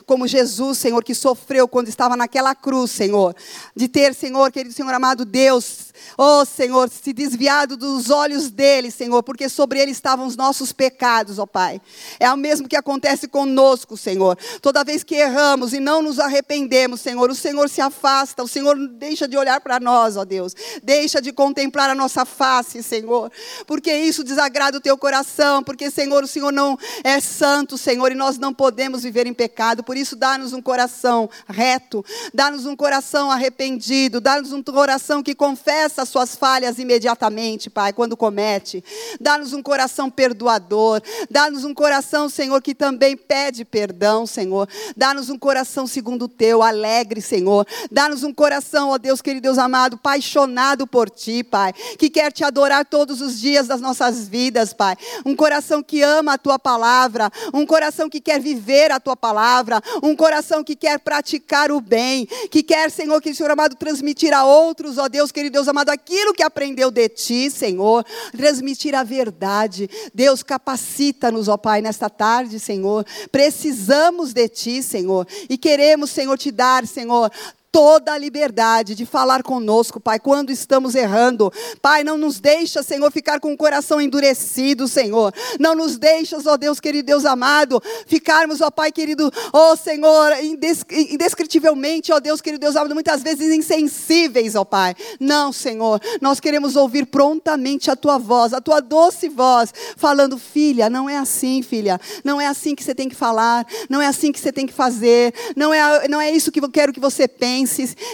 Como Jesus, Senhor, que sofreu quando estava naquela cruz, Senhor, de ter, Senhor, querido Senhor amado, Deus, oh Senhor, se desviado dos olhos dele, Senhor, porque sobre ele estavam os nossos pecados, ó Pai. É o mesmo que acontece conosco, Senhor. Toda vez que erramos e não nos arrependemos, arrependemos, Senhor, o Senhor se afasta, o Senhor deixa de olhar para nós, ó Deus, deixa de contemplar a nossa face, Senhor, porque isso desagrada o teu coração, porque, Senhor, o Senhor não é santo, Senhor, e nós não podemos viver em pecado, por isso dá-nos um coração reto, dá-nos um coração arrependido, dá-nos um coração que confessa as suas falhas imediatamente, Pai, quando comete, dá-nos um coração perdoador, dá-nos um coração, Senhor, que também pede perdão, Senhor, dá-nos um coração segundo o teu, alegre, Senhor. Dá-nos um coração, ó Deus, querido Deus amado, apaixonado por ti, Pai, que quer te adorar todos os dias das nossas vidas, Pai. Um coração que ama a tua palavra, um coração que quer viver a tua palavra, um coração que quer praticar o bem, que quer, Senhor, que o Senhor amado transmitir a outros, ó Deus, querido Deus amado, aquilo que aprendeu de ti, Senhor, transmitir a verdade. Deus, capacita-nos, ó Pai, nesta tarde, Senhor. Precisamos de ti, Senhor, e queremos, Senhor, te dar, Senhor, toda a liberdade de falar conosco, Pai, quando estamos errando. Pai, não nos deixa, Senhor, ficar com o coração endurecido, Senhor. Não nos deixas, ó Deus querido, Deus amado, ficarmos, ó Pai querido, ó Senhor, indescritivelmente, ó Deus querido, Deus amado, muitas vezes insensíveis, ó Pai. Não, Senhor, nós queremos ouvir prontamente a tua voz, a tua doce voz, falando, filha, não é assim, filha. Não é assim que você tem que falar, não é assim que você tem que fazer, não é, não é isso que eu quero que você pense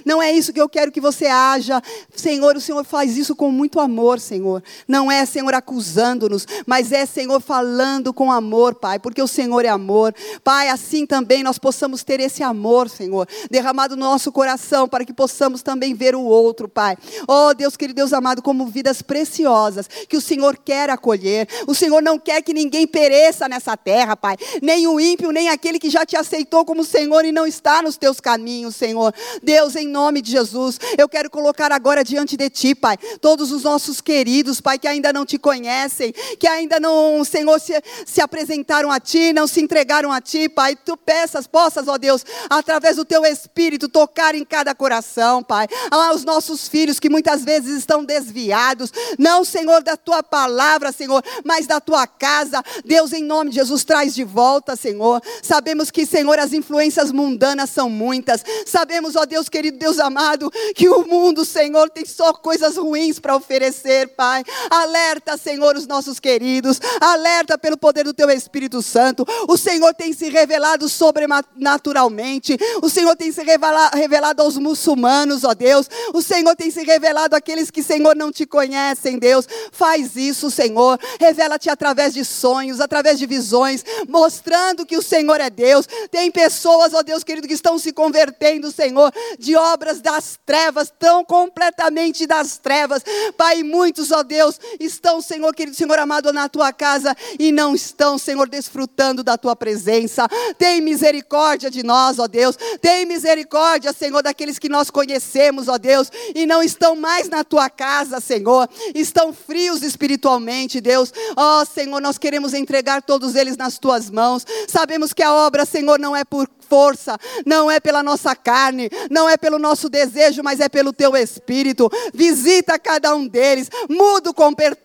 não é isso que eu quero que você haja. Senhor, o Senhor faz isso com muito amor, Senhor. Não é, Senhor, acusando-nos, mas é, Senhor, falando com amor, Pai, porque o Senhor é amor. Pai, assim também nós possamos ter esse amor, Senhor, derramado no nosso coração, para que possamos também ver o outro, Pai. Oh, Deus querido, Deus amado, como vidas preciosas que o Senhor quer acolher. O Senhor não quer que ninguém pereça nessa terra, Pai. Nem o ímpio, nem aquele que já te aceitou como Senhor e não está nos teus caminhos, Senhor. Deus, em nome de Jesus, eu quero colocar agora diante de Ti, Pai, todos os nossos queridos, Pai, que ainda não te conhecem, que ainda não, Senhor, se, se apresentaram a Ti, não se entregaram a Ti, Pai. Tu peças, possas, ó Deus, através do Teu Espírito, tocar em cada coração, Pai. Os nossos filhos que muitas vezes estão desviados, não, Senhor, da Tua palavra, Senhor, mas da Tua casa. Deus, em nome de Jesus, traz de volta, Senhor. Sabemos que, Senhor, as influências mundanas são muitas. Sabemos, ó Deus querido, Deus amado, que o mundo, Senhor, tem só coisas ruins para oferecer, Pai. Alerta, Senhor, os nossos queridos. Alerta pelo poder do Teu Espírito Santo. O Senhor tem se revelado sobrenaturalmente. O Senhor tem se revelado aos muçulmanos, ó Deus. O Senhor tem se revelado àqueles que, Senhor, não te conhecem, Deus. Faz isso, Senhor. Revela-te através de sonhos, através de visões, mostrando que o Senhor é Deus. Tem pessoas, ó Deus querido, que estão se convertendo, Senhor, de obras das trevas, tão completamente das trevas. Pai, muitos, ó Deus, estão, Senhor querido, Senhor amado, na tua casa e não estão, Senhor, desfrutando da tua presença. Tem misericórdia de nós, ó Deus. Tem misericórdia, Senhor, daqueles que nós conhecemos, ó Deus, e não estão mais na tua casa, Senhor. Estão frios espiritualmente, Deus. Ó Senhor, nós queremos entregar todos eles nas tuas mãos. Sabemos que a obra, Senhor, não é por força, não é pela nossa carne, não é pelo nosso desejo, mas é pelo teu espírito. Visita cada um deles, muda o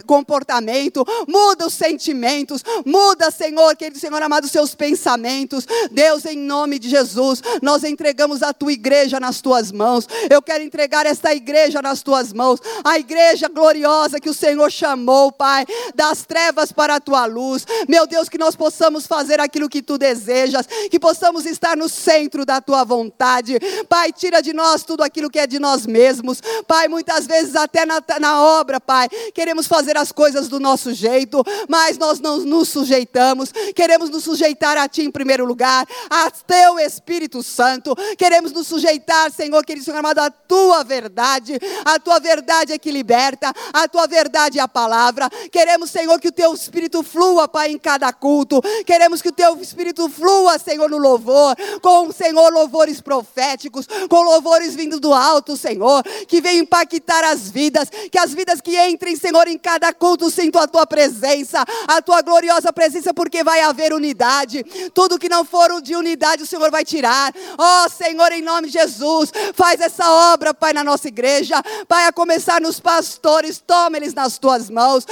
comportamento, muda os sentimentos, muda, Senhor, querido Senhor amado, os seus pensamentos. Deus, em nome de Jesus, nós entregamos a tua igreja nas tuas mãos. Eu quero entregar esta igreja nas tuas mãos, a igreja gloriosa que o Senhor chamou, Pai, das trevas para a tua luz. Meu Deus, que nós possamos fazer aquilo que tu desejas, que possamos estar estar no centro da tua vontade. Pai, tira de nós tudo aquilo que é de nós mesmos. Pai, muitas vezes até na, na obra, Pai, queremos fazer as coisas do nosso jeito, mas nós não nos sujeitamos. Queremos nos sujeitar a Ti em primeiro lugar, a Teu Espírito Santo. Queremos nos sujeitar, Senhor, querido Senhor amado, a Tua verdade. A Tua verdade é que liberta, a Tua verdade é a palavra. Queremos, Senhor, que o Teu Espírito flua, Pai, em cada culto. Queremos que o Teu Espírito flua, Senhor, no louvor com, Senhor, louvores proféticos, com louvores vindo do alto, Senhor, que venham impactar as vidas, que as vidas que entrem, Senhor, em cada culto sintam a tua presença, a tua gloriosa presença, porque vai haver unidade. Tudo que não for de unidade, o Senhor vai tirar. Ó oh, Senhor, em nome de Jesus, faz essa obra, Pai, na nossa igreja. Pai, a começar nos pastores, toma eles nas tuas mãos,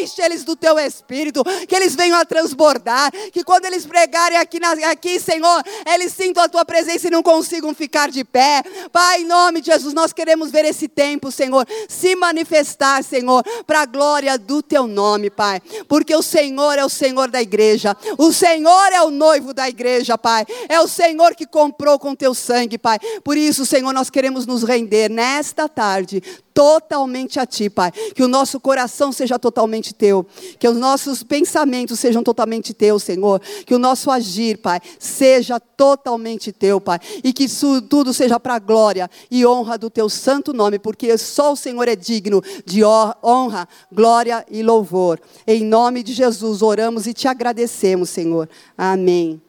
enche eles do teu espírito, que eles venham a transbordar, que quando eles pregarem aqui, aqui Senhor, eles sintam a tua presença e não consigam ficar de pé. Pai, em nome de Jesus, nós queremos ver esse tempo, Senhor, se manifestar, Senhor, para a glória do teu nome, Pai. Porque o Senhor é o Senhor da igreja, o Senhor é o noivo da igreja, Pai. É o Senhor que comprou com teu sangue, Pai. Por isso, Senhor, nós queremos nos render nesta tarde totalmente a Ti, Pai. Que o nosso coração seja totalmente Teu. Que os nossos pensamentos sejam totalmente Teus, Senhor. Que o nosso agir, Pai, seja totalmente Teu, Pai. E que isso tudo seja para a glória e honra do Teu santo nome, porque só o Senhor é digno de honra, glória e louvor. Em nome de Jesus oramos e te agradecemos, Senhor. Amém.